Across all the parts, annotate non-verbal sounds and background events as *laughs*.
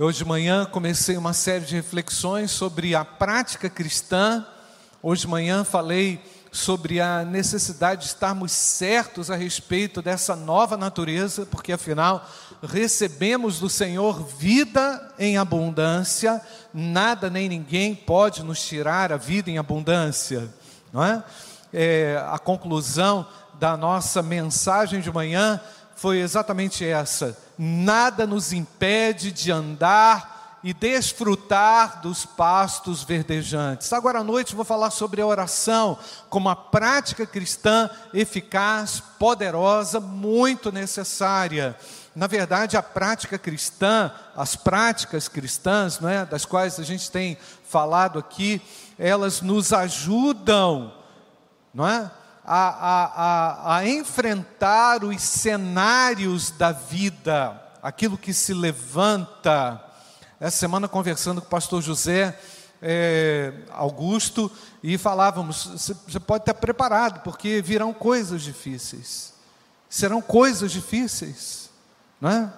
Hoje de manhã comecei uma série de reflexões sobre a prática cristã. Hoje de manhã falei sobre a necessidade de estarmos certos a respeito dessa nova natureza, porque afinal recebemos do Senhor vida em abundância, nada nem ninguém pode nos tirar a vida em abundância, não é? é a conclusão da nossa mensagem de manhã foi exatamente essa: nada nos impede de andar e desfrutar dos pastos verdejantes. Agora à noite vou falar sobre a oração como uma prática cristã eficaz, poderosa, muito necessária. Na verdade, a prática cristã, as práticas cristãs, não é, das quais a gente tem falado aqui, elas nos ajudam, não é, a, a, a, enfrentar os cenários da vida, aquilo que se levanta. Essa semana, conversando com o pastor José é, Augusto, e falávamos: você pode estar preparado, porque virão coisas difíceis, serão coisas difíceis, não é?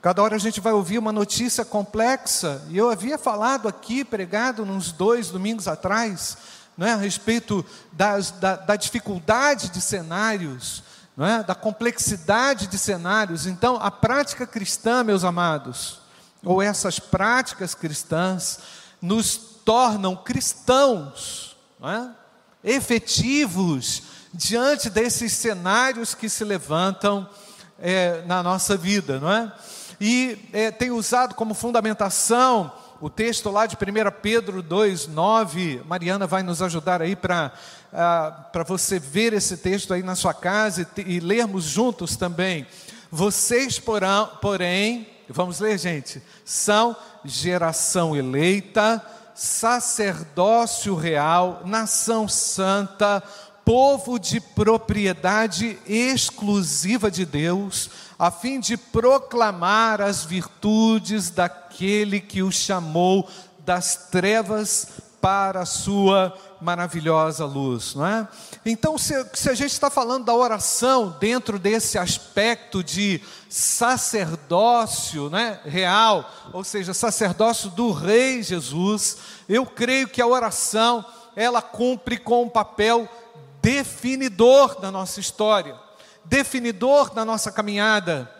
Cada hora a gente vai ouvir uma notícia complexa, e eu havia falado aqui, pregado uns dois domingos atrás, é, a respeito das, da, da, dificuldade de cenários, é, da complexidade de cenários. Então, a prática cristã, meus amados, ou essas práticas cristãs, nos tornam cristãos, é, efetivos diante desses cenários que se levantam é, na nossa vida, não é? E é, tem usado como fundamentação o texto lá de 1 Pedro 2, 9, Mariana vai nos ajudar aí para ah, você ver esse texto aí na sua casa e, e lermos juntos também. Vocês, porão, porém, vamos ler, gente, são geração eleita, sacerdócio real, nação santa, povo de propriedade exclusiva de Deus, a fim de proclamar as virtudes daquele que o chamou das trevas para a sua maravilhosa luz, não é? Então, se, se, a gente está falando da oração dentro desse aspecto de sacerdócio né, real, ou seja, sacerdócio do Rei Jesus, eu creio que a oração ela cumpre com um papel definidor da nossa história definidor na nossa caminhada,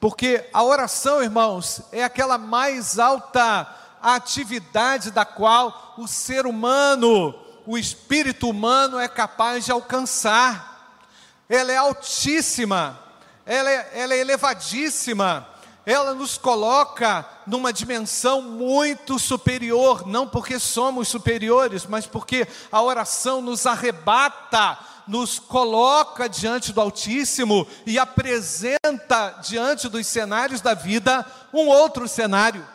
porque a oração, irmãos, é aquela mais alta atividade da qual o ser humano, o espírito humano é capaz de alcançar. Ela é altíssima, ela é, ela é elevadíssima, ela nos coloca numa dimensão muito superior, não porque somos superiores, mas porque a oração nos arrebata nos coloca diante do Altíssimo e apresenta diante dos cenários da vida um outro cenário,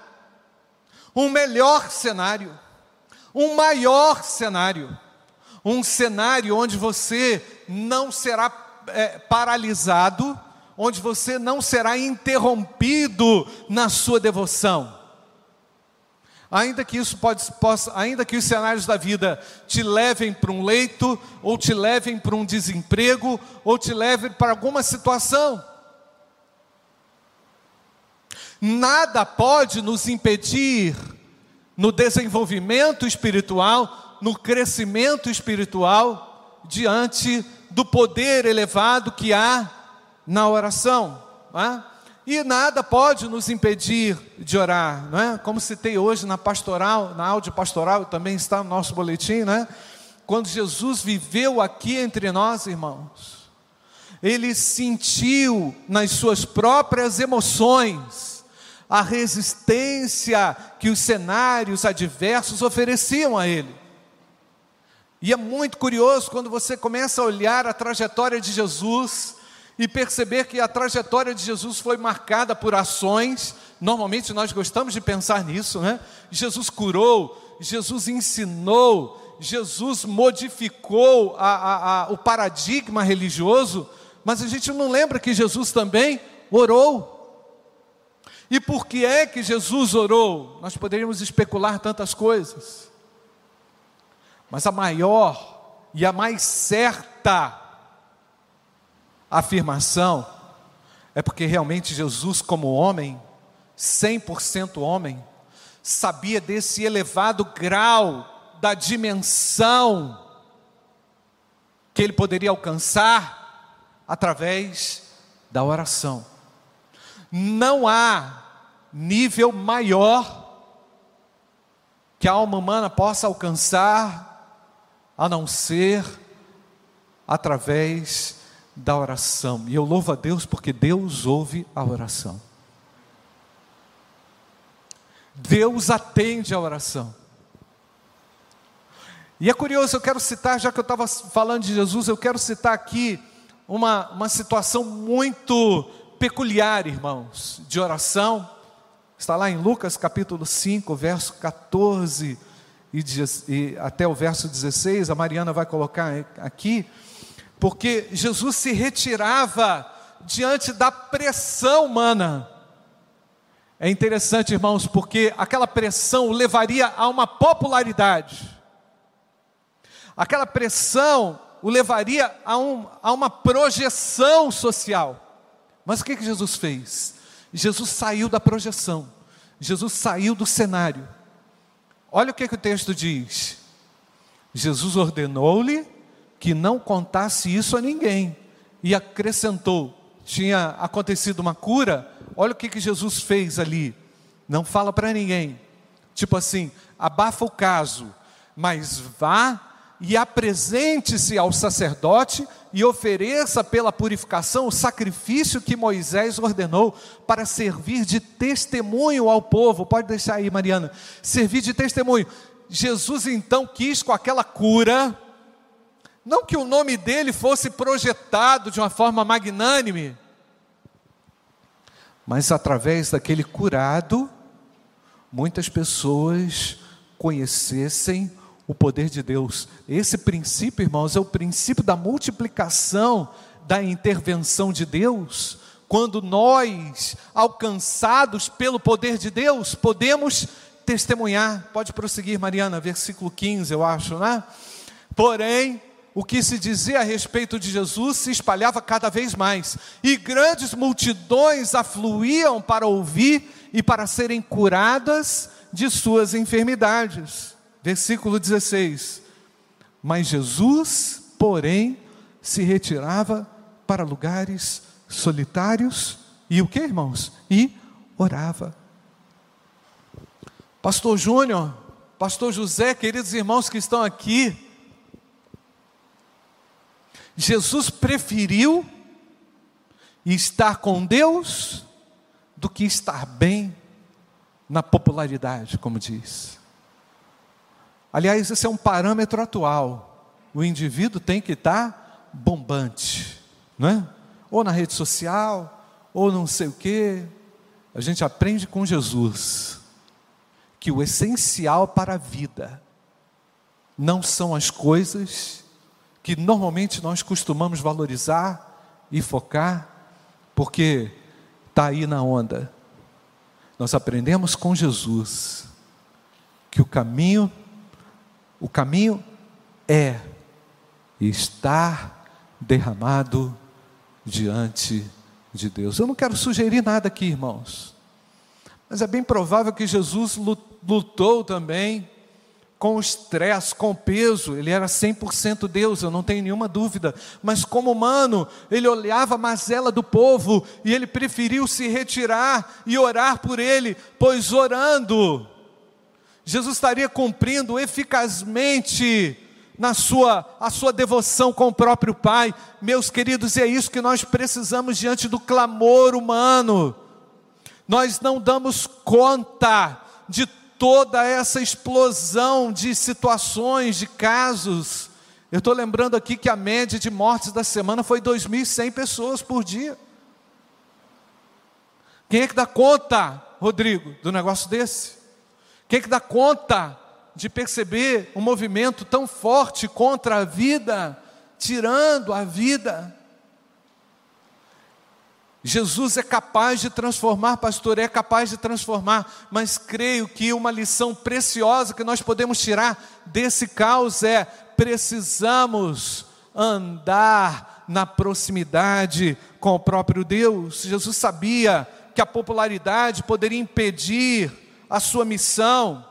um melhor cenário, um maior cenário, um cenário onde você não será é, paralisado, onde você não será interrompido na sua devoção Ainda que isso pode, possa, ainda que os cenários da vida te levem para um leito, ou te levem para um desemprego, ou te levem para alguma situação. Nada pode nos impedir no desenvolvimento espiritual, no crescimento espiritual, diante do poder elevado que há na oração. Não é? E nada pode nos impedir de orar, não é? Como citei hoje na pastoral, na áudio pastoral, também está no nosso boletim, né? Quando Jesus viveu aqui entre nós, irmãos, ele sentiu nas suas próprias emoções a resistência que os cenários adversos ofereciam a ele. E é muito curioso quando você começa a olhar a trajetória de Jesus, e perceber que a trajetória de Jesus foi marcada por ações. Normalmente nós gostamos de pensar nisso, né? Jesus curou, Jesus ensinou, Jesus modificou a, a, a, o paradigma religioso, mas a gente não lembra que Jesus também orou. E por que é que Jesus orou? Nós poderíamos especular tantas coisas, mas a maior e a mais certa afirmação é porque realmente Jesus, como homem, 100% homem, sabia desse elevado grau da dimensão que ele poderia alcançar através da oração. Não há nível maior que a alma humana possa alcançar a não ser através da oração. E eu louvo a Deus porque Deus ouve a oração. Deus atende a oração. E é curioso, eu quero citar, já que eu estava falando de Jesus, eu quero citar aqui uma, uma situação muito peculiar, irmãos, de oração. Está lá em Lucas capítulo 5, verso 14 e, e até o verso 16, a Mariana vai colocar aqui, porque Jesus se retirava diante da pressão humana. É interessante, irmãos, porque aquela pressão o levaria a uma popularidade. Aquela pressão o levaria a, um, a uma projeção social. Mas o que, que Jesus fez? Jesus saiu da projeção, Jesus saiu do cenário. Olha o que, que o texto diz: Jesus ordenou-lhe que não contasse isso a ninguém, e acrescentou: tinha acontecido uma cura, olha o que, que Jesus fez ali, não fala para ninguém, tipo assim, abafa o caso, mas vá e apresente-se ao sacerdote e ofereça pela purificação o sacrifício que Moisés ordenou para servir de testemunho ao povo. Pode deixar aí, Mariana. Servir de testemunho. Jesus então quis com aquela cura, não que o nome dele fosse projetado de uma forma magnânime, mas através daquele curado, muitas pessoas conhecessem o poder de Deus. Esse princípio, irmãos, é o princípio da multiplicação da intervenção de Deus. Quando nós, alcançados pelo poder de Deus, podemos testemunhar. Pode prosseguir, Mariana, versículo 15, eu acho, né? Porém, o que se dizia a respeito de Jesus se espalhava cada vez mais, e grandes multidões afluíam para ouvir e para serem curadas de suas enfermidades. Versículo 16: Mas Jesus, porém, se retirava para lugares solitários e o que, irmãos? E orava. Pastor Júnior, Pastor José, queridos irmãos que estão aqui, Jesus preferiu estar com Deus do que estar bem na popularidade, como diz. Aliás, esse é um parâmetro atual. O indivíduo tem que estar bombante, não é? Ou na rede social, ou não sei o quê. A gente aprende com Jesus que o essencial para a vida não são as coisas que normalmente nós costumamos valorizar e focar, porque está aí na onda. Nós aprendemos com Jesus que o caminho o caminho é estar derramado diante de Deus. Eu não quero sugerir nada aqui, irmãos, mas é bem provável que Jesus lutou também com estresse, com peso, ele era 100% Deus, eu não tenho nenhuma dúvida, mas como humano, ele olhava a mazela do povo e ele preferiu se retirar e orar por ele, pois orando, Jesus estaria cumprindo eficazmente na sua a sua devoção com o próprio Pai. Meus queridos, é isso que nós precisamos diante do clamor humano. Nós não damos conta de toda essa explosão de situações, de casos. Eu estou lembrando aqui que a média de mortes da semana foi 2.100 pessoas por dia. Quem é que dá conta, Rodrigo, do negócio desse? Quem é que dá conta de perceber um movimento tão forte contra a vida, tirando a vida? Jesus é capaz de transformar, pastor, é capaz de transformar, mas creio que uma lição preciosa que nós podemos tirar desse caos é: precisamos andar na proximidade com o próprio Deus. Jesus sabia que a popularidade poderia impedir a sua missão,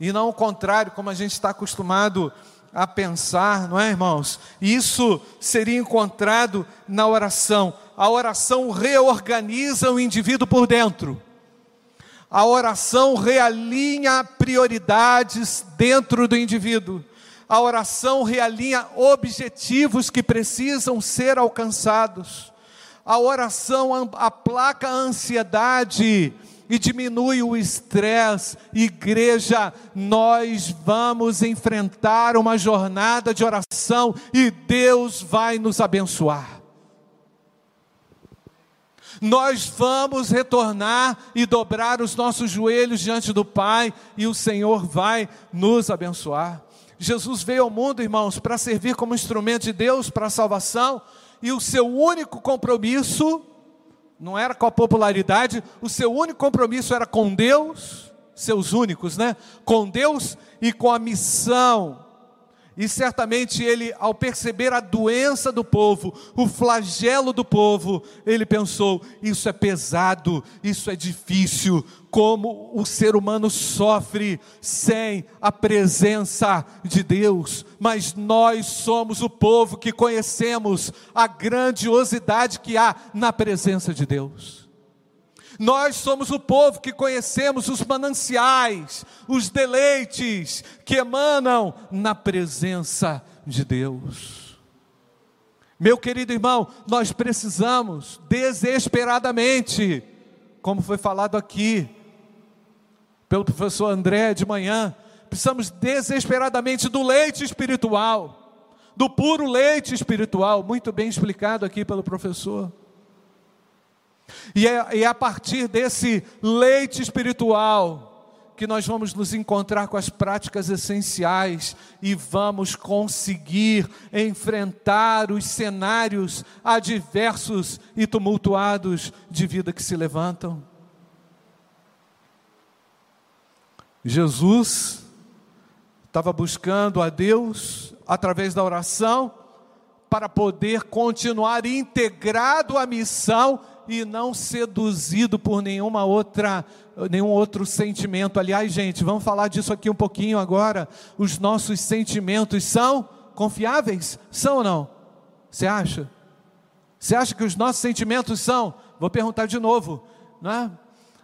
e não o contrário, como a gente está acostumado a pensar, não é, irmãos? Isso seria encontrado na oração. A oração reorganiza o indivíduo por dentro. A oração realinha prioridades dentro do indivíduo. A oração realinha objetivos que precisam ser alcançados. A oração aplaca a ansiedade e diminui o estresse. Igreja, nós vamos enfrentar uma jornada de oração e Deus vai nos abençoar. Nós vamos retornar e dobrar os nossos joelhos diante do Pai e o Senhor vai nos abençoar. Jesus veio ao mundo, irmãos, para servir como instrumento de Deus para a salvação, e o seu único compromisso não era com a popularidade, o seu único compromisso era com Deus, seus únicos, né? Com Deus e com a missão e certamente ele, ao perceber a doença do povo, o flagelo do povo, ele pensou: isso é pesado, isso é difícil, como o ser humano sofre sem a presença de Deus. Mas nós somos o povo que conhecemos a grandiosidade que há na presença de Deus. Nós somos o povo que conhecemos os mananciais, os deleites que emanam na presença de Deus. Meu querido irmão, nós precisamos desesperadamente, como foi falado aqui pelo professor André de manhã, precisamos desesperadamente do leite espiritual, do puro leite espiritual, muito bem explicado aqui pelo professor. E é, é a partir desse leite espiritual que nós vamos nos encontrar com as práticas essenciais e vamos conseguir enfrentar os cenários adversos e tumultuados de vida que se levantam. Jesus estava buscando a Deus através da oração para poder continuar integrado à missão e não seduzido por nenhuma outra, nenhum outro sentimento. Aliás, gente, vamos falar disso aqui um pouquinho agora. Os nossos sentimentos são confiáveis? São ou não? Você acha? Você acha que os nossos sentimentos são? Vou perguntar de novo, não é?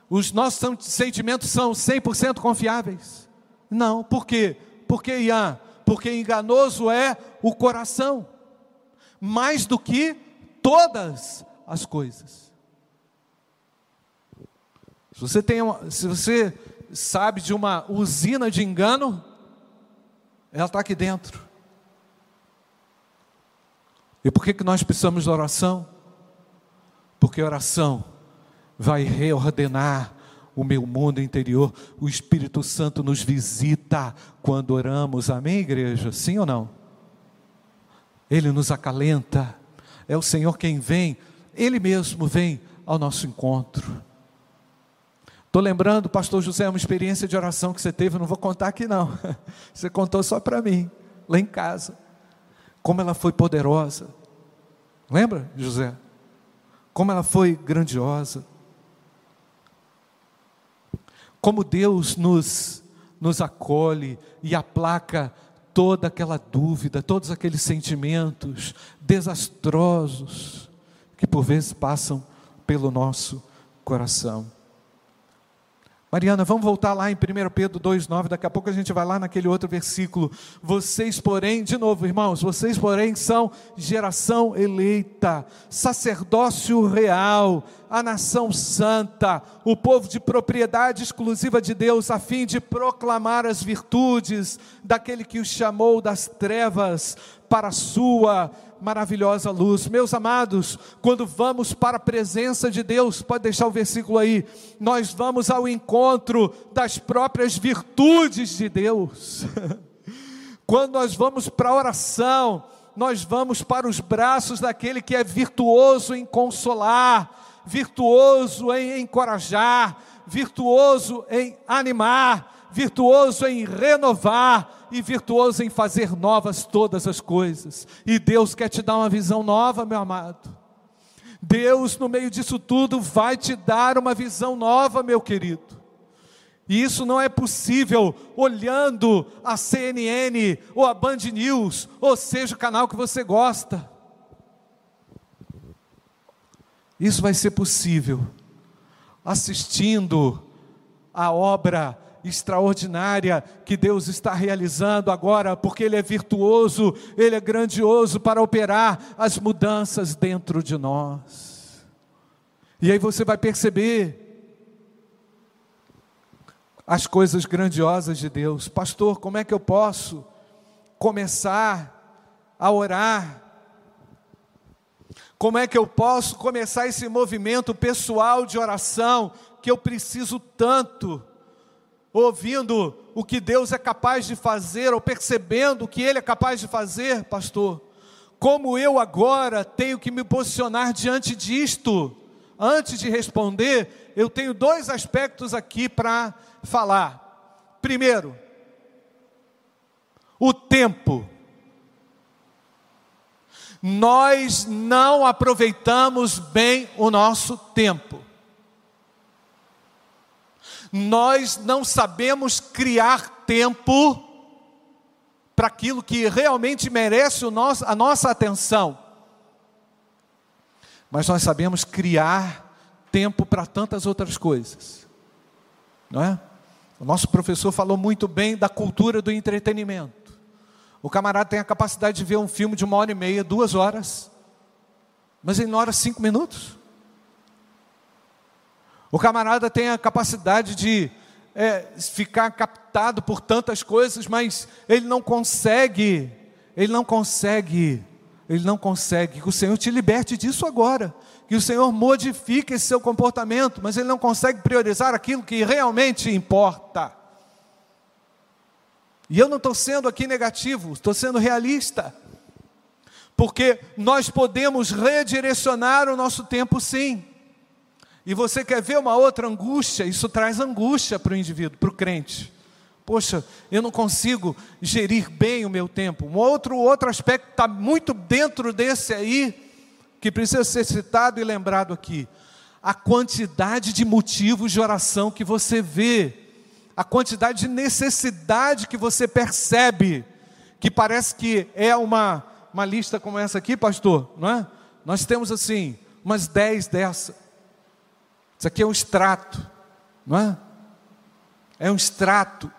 Os nossos sentimentos são 100% confiáveis? Não, por quê? Porque, Ian, porque enganoso é o coração, mais do que todas as coisas. Se você, tem uma, se você sabe de uma usina de engano, ela está aqui dentro. E por que, que nós precisamos de oração? Porque oração vai reordenar o meu mundo interior. O Espírito Santo nos visita quando oramos. Amém, igreja? Sim ou não? Ele nos acalenta. É o Senhor quem vem, Ele mesmo vem ao nosso encontro. Estou lembrando, pastor José, uma experiência de oração que você teve, não vou contar aqui não. *laughs* Você contou só para mim, lá em casa. Como ela foi poderosa. Lembra, José? Como ela foi grandiosa. Como Deus nos, nos acolhe e aplaca toda aquela dúvida, todos aqueles sentimentos desastrosos que por vezes passam pelo nosso coração. Mariana, vamos voltar lá em 1 Pedro 2,9, daqui a pouco a gente vai lá naquele outro versículo. Vocês, porém, de novo, irmãos, vocês, porém, são geração eleita, sacerdócio real, a nação santa, o povo de propriedade exclusiva de Deus, a fim de proclamar as virtudes daquele que os chamou das trevas para a sua maravilhosa luz. Meus amados, quando vamos para a presença de Deus, pode deixar o versículo aí, nós vamos ao encontro das próprias virtudes de Deus. *laughs* quando nós vamos para a oração, nós vamos para os braços daquele que é virtuoso em consolar, virtuoso em encorajar, virtuoso em animar, virtuoso em renovar, e virtuoso em fazer novas todas as coisas. E Deus quer te dar uma visão nova, meu amado. Deus, no meio disso tudo, vai te dar uma visão nova, meu querido. E isso não é possível olhando a CNN ou a Band News, ou seja, o canal que você gosta. Isso vai ser possível assistindo a obra extraordinária que Deus está realizando agora, porque Ele é virtuoso, Ele é grandioso para operar as mudanças dentro de nós. E aí você vai perceber as coisas grandiosas de Deus. Pastor, como é que eu posso começar a orar? Como é que eu posso começar esse movimento pessoal de oração que eu preciso tanto? Ouvindo o que Deus é capaz de fazer, ou percebendo o que Ele é capaz de fazer, pastor. Como eu agora tenho que me posicionar diante disto? Antes de responder, eu tenho dois aspectos aqui para falar. Primeiro, o tempo. Nós não aproveitamos bem o nosso tempo. Nós não sabemos criar tempo para aquilo que realmente merece nosso, a nossa atenção. Mas nós sabemos criar tempo para tantas outras coisas. Não é? O nosso professor falou muito bem da cultura do entretenimento. O camarada tem a capacidade de ver um filme de uma hora e meia, duas horas, mas ele não ora cinco minutos. O camarada tem a capacidade de é, ficar captado por tantas coisas, mas ele não consegue, ele não consegue, ele não consegue. Que o Senhor te liberte disso agora que o Senhor modifique esse seu comportamento, mas ele não consegue priorizar aquilo que realmente importa. E eu não estou sendo aqui negativo, estou sendo realista. Porque nós podemos redirecionar o nosso tempo sim. E você quer ver uma outra angústia? Isso traz angústia para o indivíduo, para o crente. Poxa, eu não consigo gerir bem o meu tempo. Um outro, outro aspecto está muito dentro desse aí, que precisa ser citado e lembrado aqui. A quantidade de motivos de oração que você vê, a quantidade de necessidade que você percebe, que parece que é uma, uma lista como essa aqui, pastor, não é? Nós temos assim, umas dez dessa. Isso aqui é um extrato, não é? É um extrato.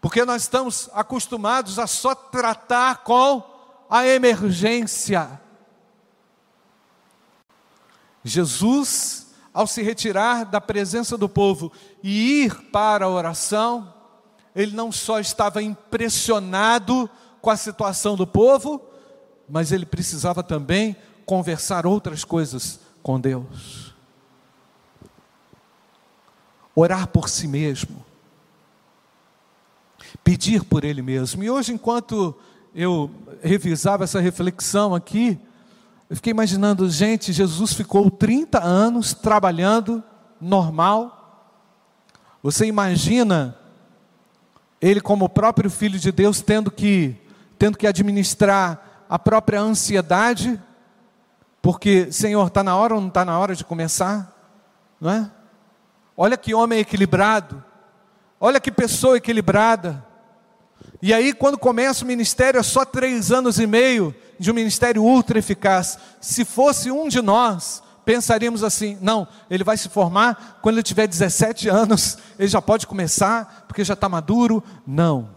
Porque nós estamos acostumados a só tratar com a emergência. Jesus, ao se retirar da presença do povo e ir para a oração, ele não só estava impressionado com a situação do povo, mas ele precisava também conversar outras coisas com Deus. Orar por si mesmo. Pedir por ele mesmo. E hoje, enquanto eu revisava essa reflexão aqui, eu fiquei imaginando, gente, Jesus ficou 30 anos trabalhando normal. Você imagina ele como o próprio filho de Deus tendo que tendo que administrar a própria ansiedade, porque Senhor, está na hora ou não está na hora de começar, não é? Olha que homem equilibrado, olha que pessoa equilibrada. E aí, quando começa o ministério, é só três anos e meio de um ministério ultra eficaz. Se fosse um de nós, pensaríamos assim: não, ele vai se formar quando ele tiver 17 anos, *laughs* ele já pode começar, porque já está maduro. Não.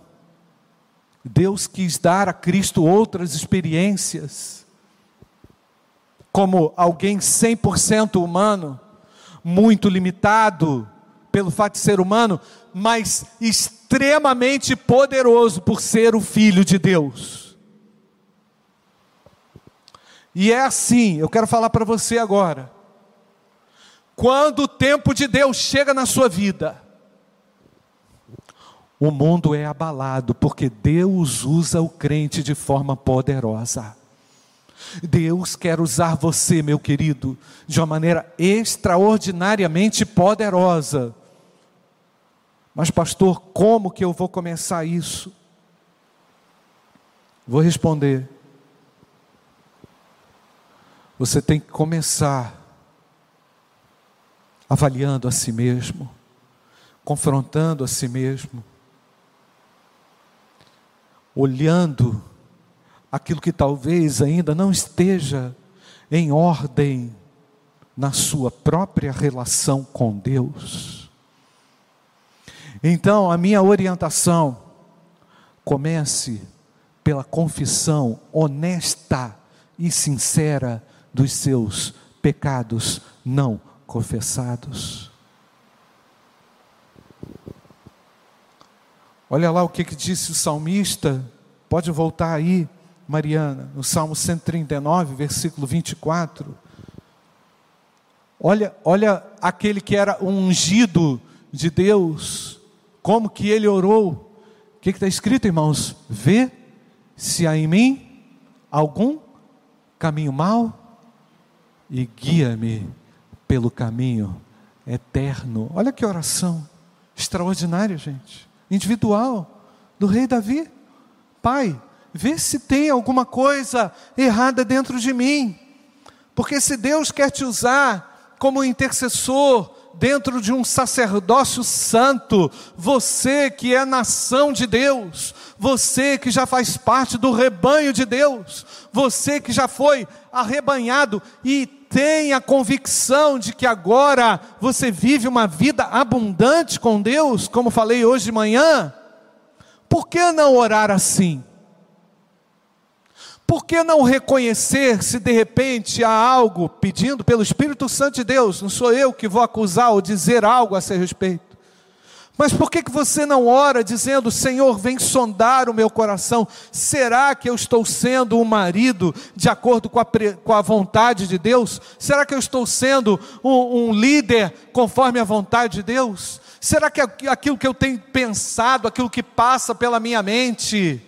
Deus quis dar a Cristo outras experiências, como alguém 100% humano, muito limitado pelo fato de ser humano, mas extremamente poderoso por ser o Filho de Deus. E é assim, eu quero falar para você agora. Quando o tempo de Deus chega na sua vida, o mundo é abalado, porque Deus usa o crente de forma poderosa. Deus quer usar você, meu querido, de uma maneira extraordinariamente poderosa. Mas, pastor, como que eu vou começar isso? Vou responder Você tem que começar avaliando a si mesmo, confrontando a si mesmo, olhando aquilo que talvez ainda não esteja em ordem na sua própria relação com Deus. Então, a minha orientação comece pela confissão honesta e sincera dos seus pecados não confessados. Olha lá o que, que disse o salmista, pode voltar aí, Mariana, no Salmo 139, versículo 24. Olha, olha aquele que era ungido de Deus, como que ele orou. O que está escrito, irmãos? Vê se há em mim algum caminho mau e guia-me pelo caminho eterno. Olha que oração extraordinária, gente. Individual do rei Davi. Pai, vê se tem alguma coisa errada dentro de mim. Porque se Deus quer te usar como intercessor dentro de um sacerdócio santo, você que é nação de Deus, você que já faz parte do rebanho de Deus, você que já foi arrebanhado e tem a convicção de que agora você vive uma vida abundante com Deus, como falei hoje de manhã, por que não orar assim? Por que não reconhecer se de repente há algo pedindo pelo Espírito Santo de Deus? Não sou eu que vou acusar ou dizer algo a seu respeito. Mas por que, que você não ora dizendo, Senhor, vem sondar o meu coração? Será que eu estou sendo um marido de acordo com a, com a vontade de Deus? Será que eu estou sendo um, um líder conforme a vontade de Deus? Será que aquilo que eu tenho pensado, aquilo que passa pela minha mente,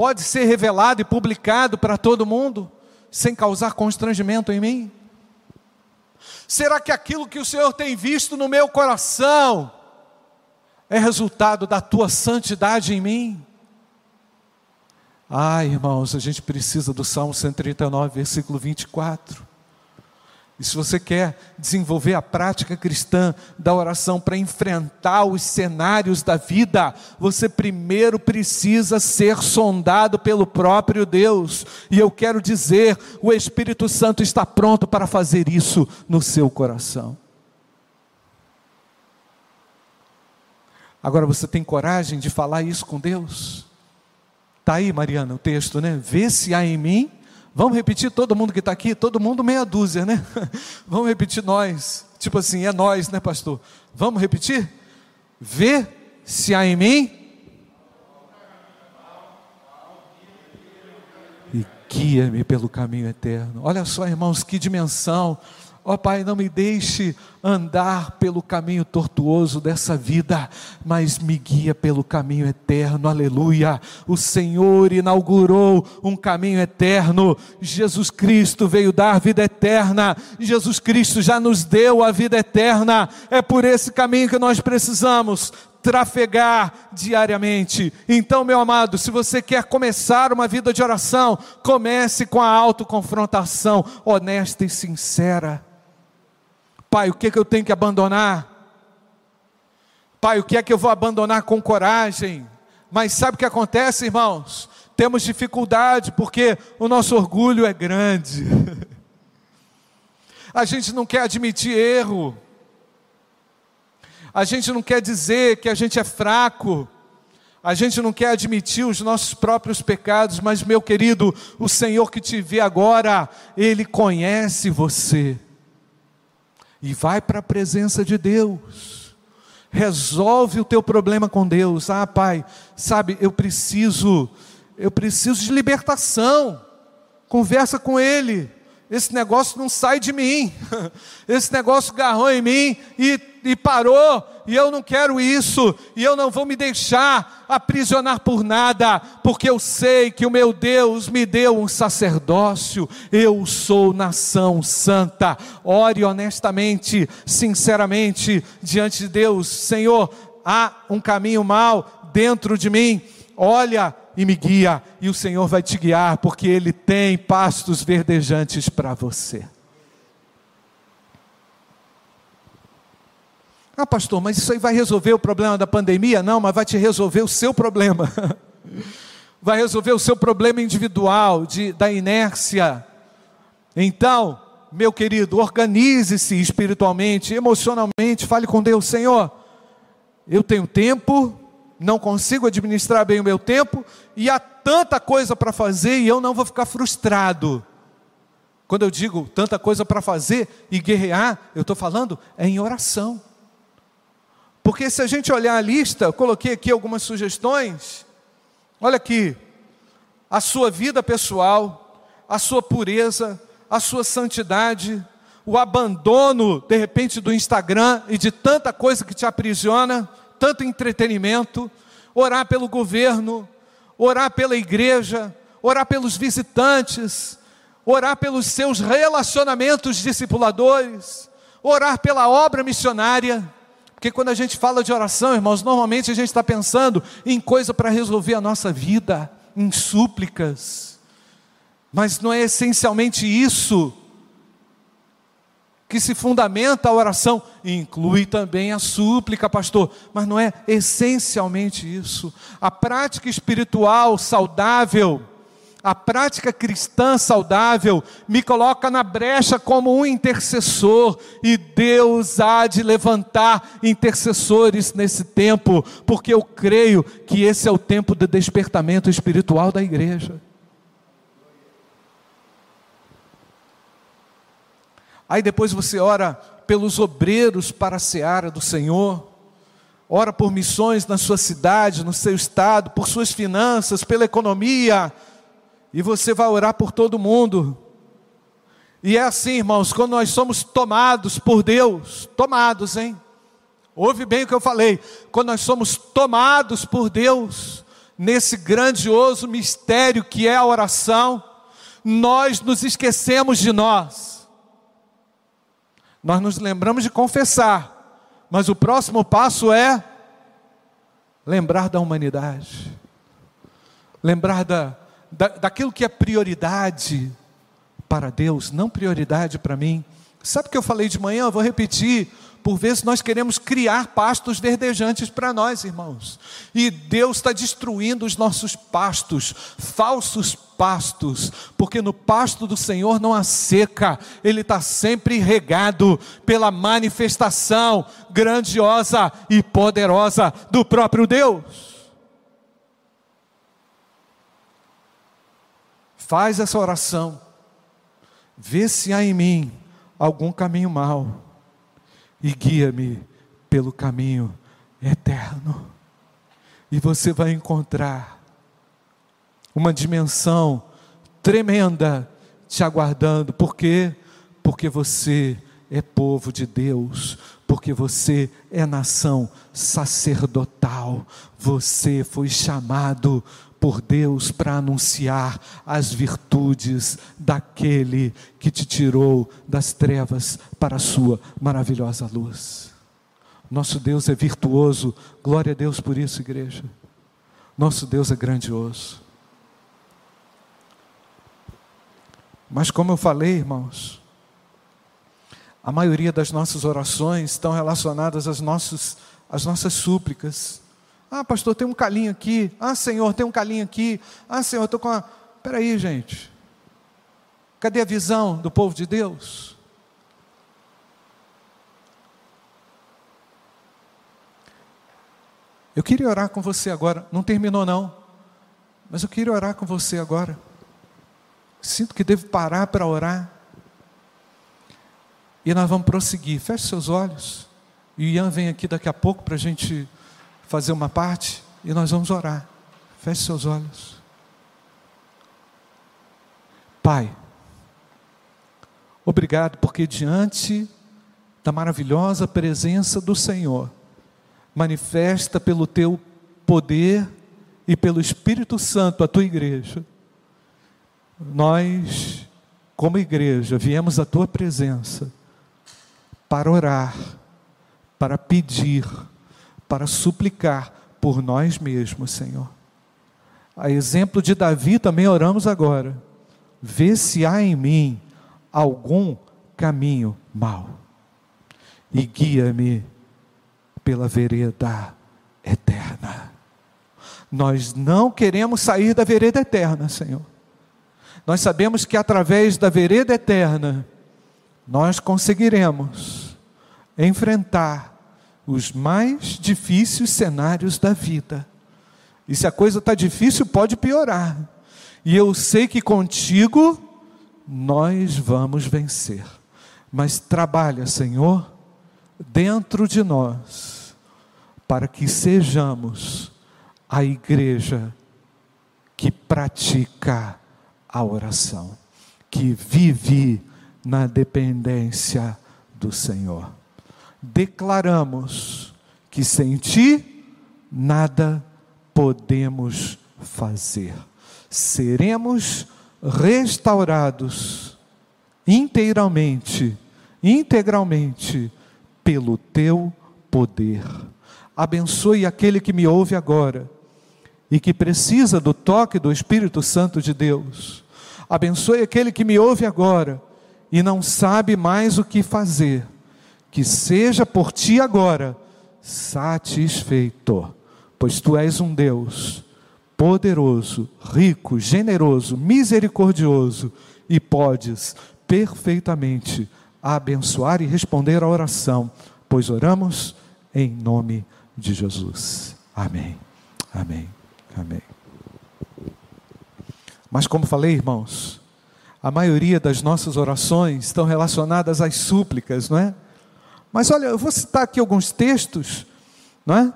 pode ser revelado e publicado para todo mundo, sem causar constrangimento em mim? Será que aquilo que o Senhor tem visto no meu coração, é resultado da tua santidade em mim. Ah, irmãos, a gente precisa do Salmo 139, versículo 24. E se você quer desenvolver a prática cristã da oração para enfrentar os cenários da vida, você primeiro precisa ser sondado pelo próprio Deus. E eu quero dizer, o Espírito Santo está pronto para fazer isso no seu coração. Agora você tem coragem de falar isso com Deus? Está aí, Mariana, o texto, né? Vê se há em mim. Vamos repetir todo mundo que está aqui? Todo mundo meia dúzia, né? *laughs* Vamos repetir nós. Tipo assim, é nós, né, pastor? Vamos repetir? Vê se há em mim. E guia-me pelo caminho eterno. Olha só, irmãos, que dimensão Ó oh, Pai, não me deixe andar pelo caminho tortuoso dessa vida, mas me guia pelo caminho eterno, aleluia. O Senhor inaugurou um caminho eterno, Jesus Cristo veio dar vida eterna, Jesus Cristo já nos deu a vida eterna, é por esse caminho que nós precisamos trafegar diariamente. Então, meu amado, se você quer começar uma vida de oração, comece com a autoconfrontação honesta e sincera. Pai, o que é que eu tenho que abandonar? Pai, o que é que eu vou abandonar com coragem? Mas sabe o que acontece, irmãos? Temos dificuldade porque o nosso orgulho é grande. *laughs* A gente não quer admitir erro. A gente não quer dizer que a gente é fraco. A gente não quer admitir os nossos próprios pecados, mas, meu querido, o Senhor que te vê agora, Ele conhece você e vai para a presença de Deus. Resolve o teu problema com Deus. Ah, Pai, sabe, eu preciso, eu preciso de libertação. Conversa com Ele esse negócio não sai de mim, *laughs* esse negócio garrou em mim e, e, parou, e eu não quero isso, e eu não vou me deixar aprisionar por nada, porque eu sei que o meu Deus me deu um sacerdócio, eu sou nação santa. Ore honestamente, sinceramente, diante de Deus: Senhor, há um caminho mal dentro de mim, olha e me guia, e o Senhor vai te guiar, porque Ele tem pastos verdejantes para você. Ah, pastor, mas isso aí vai resolver o problema da pandemia? Não, mas vai te resolver o seu problema. *laughs* vai resolver o seu problema individual, de, da inércia. Então, meu querido, organize-se espiritualmente, emocionalmente, fale com Deus, Senhor. Eu tenho tempo, não consigo administrar bem o meu tempo, e há tanta coisa para fazer e eu não vou ficar frustrado. Quando eu digo tanta coisa para fazer e guerrear, eu estou falando é em oração. Porque se a gente olhar a lista, coloquei aqui algumas sugestões. Olha aqui, a sua vida pessoal, a sua pureza, a sua santidade, o abandono, de repente, do Instagram e de tanta coisa que te aprisiona, tanto entretenimento, orar pelo governo, orar pela igreja, orar pelos visitantes, orar pelos seus relacionamentos discipuladores, orar pela obra missionária. Porque quando a gente fala de oração, irmãos, normalmente a gente está pensando em coisa para resolver a nossa vida, em súplicas. Mas não é essencialmente isso que se fundamenta a oração, inclui também a súplica, pastor, mas não é essencialmente isso. A prática espiritual saudável a prática cristã saudável me coloca na brecha como um intercessor, e Deus há de levantar intercessores nesse tempo, porque eu creio que esse é o tempo de despertamento espiritual da igreja. Aí depois você ora pelos obreiros para a seara do Senhor, ora por missões na sua cidade, no seu estado, por suas finanças, pela economia, e você vai orar por todo mundo. E é assim, irmãos, quando nós somos tomados por Deus, tomados, hein? Ouve bem o que eu falei. Quando nós somos tomados por Deus, nesse grandioso mistério que é a oração, nós nos esquecemos de nós. Nós nos lembramos de confessar, mas o próximo passo é lembrar da humanidade, lembrar da, da, daquilo que é prioridade para Deus, não prioridade para mim. Sabe o que eu falei de manhã? Eu vou repetir. Por vezes nós queremos criar pastos verdejantes para nós, irmãos. E Deus está destruindo os nossos pastos, falsos pastos, porque no pasto do Senhor não há seca, ele está sempre regado pela manifestação grandiosa e poderosa do próprio Deus. Faz essa oração. Vê se há em mim algum caminho mau e guia-me pelo caminho eterno. E você vai encontrar uma dimensão tremenda te aguardando. Por quê? Porque você é povo de Deus, porque você é nação sacerdotal, você foi chamado por Deus para anunciar as virtudes daquele que te tirou das trevas para a sua maravilhosa luz. Nosso Deus é virtuoso, glória a Deus por isso, igreja. Nosso Deus é grandioso. Mas, como eu falei, irmãos, a maioria das nossas orações estão relacionadas às, nossos, às nossas súplicas ah, pastor, tem um calinho aqui. Ah, Senhor, tem um calinho aqui. Ah, Senhor, estou com a. Peraí, gente. Cadê a visão do povo de Deus? Eu queria orar com você agora. Não terminou, não. Mas eu queria orar com você agora. Sinto que devo parar para orar. E nós vamos prosseguir. Feche seus olhos. E o Ian vem aqui daqui a pouco para a gente fazer uma parte e nós vamos orar. Feche seus olhos. Pai, obrigado porque diante da maravilhosa presença do Senhor, manifesta pelo teu poder e pelo Espírito Santo a tua igreja. Nós, como igreja, viemos à tua presença para orar, para pedir, para suplicar por nós mesmos, Senhor. A exemplo de Davi, também oramos agora. Vê se há em mim algum caminho mau e guia-me pela vereda eterna. Nós não queremos sair da vereda eterna, Senhor. Nós sabemos que através da vereda eterna, nós conseguiremos enfrentar os mais difíceis cenários da vida. E se a coisa está difícil, pode piorar. E eu sei que contigo nós vamos vencer. Mas trabalha, Senhor, dentro de nós, para que sejamos a igreja que pratica a oração, que vive na dependência do Senhor. Declaramos que sem Ti nada podemos fazer. Seremos restaurados inteiramente, integralmente pelo Teu poder. Abençoe aquele que me ouve agora e que precisa do toque do Espírito Santo de Deus. Abençoe aquele que me ouve agora e não sabe mais o que fazer. Que seja por ti agora satisfeito, pois tu és um Deus poderoso, rico, generoso, misericordioso e podes perfeitamente abençoar e responder a oração, pois oramos em nome de Jesus. Amém. Amém. Amém. Mas como falei, irmãos, a maioria das nossas orações estão relacionadas às súplicas, não é? Mas olha, eu vou citar aqui alguns textos, não é?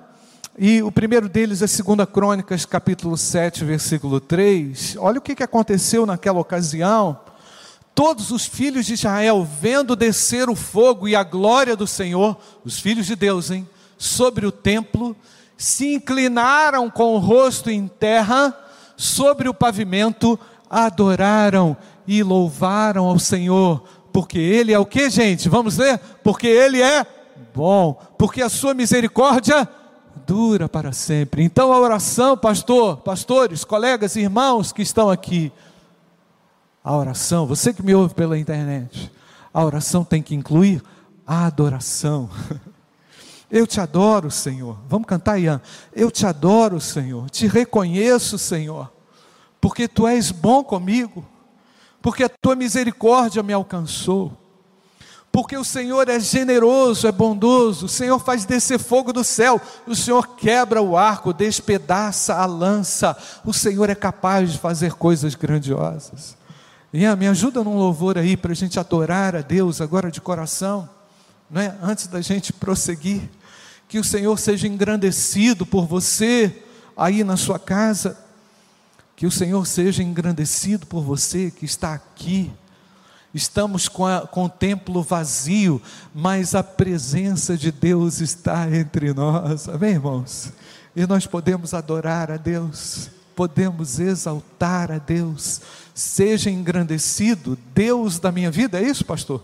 E o primeiro deles é 2 Crônicas, capítulo 7, versículo 3. Olha o que aconteceu naquela ocasião. Todos os filhos de Israel, vendo descer o fogo e a glória do Senhor, os filhos de Deus, hein, sobre o templo, se inclinaram com o rosto em terra sobre o pavimento, adoraram e louvaram ao Senhor, porque Ele é o que, gente? Vamos ler? Porque Ele é bom, porque a sua misericórdia dura para sempre. Então a oração, pastor, pastores, colegas, irmãos que estão aqui, a oração, você que me ouve pela internet, a oração tem que incluir a adoração. *laughs* Eu te adoro, Senhor. Vamos cantar, Ian. Eu te adoro, Senhor. Te reconheço, Senhor. Porque tu és bom comigo. Porque a tua misericórdia me alcançou. Porque o Senhor é generoso, é bondoso. O Senhor faz descer fogo do céu. O Senhor quebra o arco, despedaça a lança. O Senhor é capaz de fazer coisas grandiosas. Ian, me ajuda num louvor aí para a gente adorar a Deus agora de coração não é? antes da gente prosseguir, que o Senhor seja engrandecido por você aí na sua casa, que o Senhor seja engrandecido por você que está aqui. Estamos com, a, com o templo vazio, mas a presença de Deus está entre nós, amém, irmãos? E nós podemos adorar a Deus, podemos exaltar a Deus, seja engrandecido, Deus da minha vida, é isso, pastor?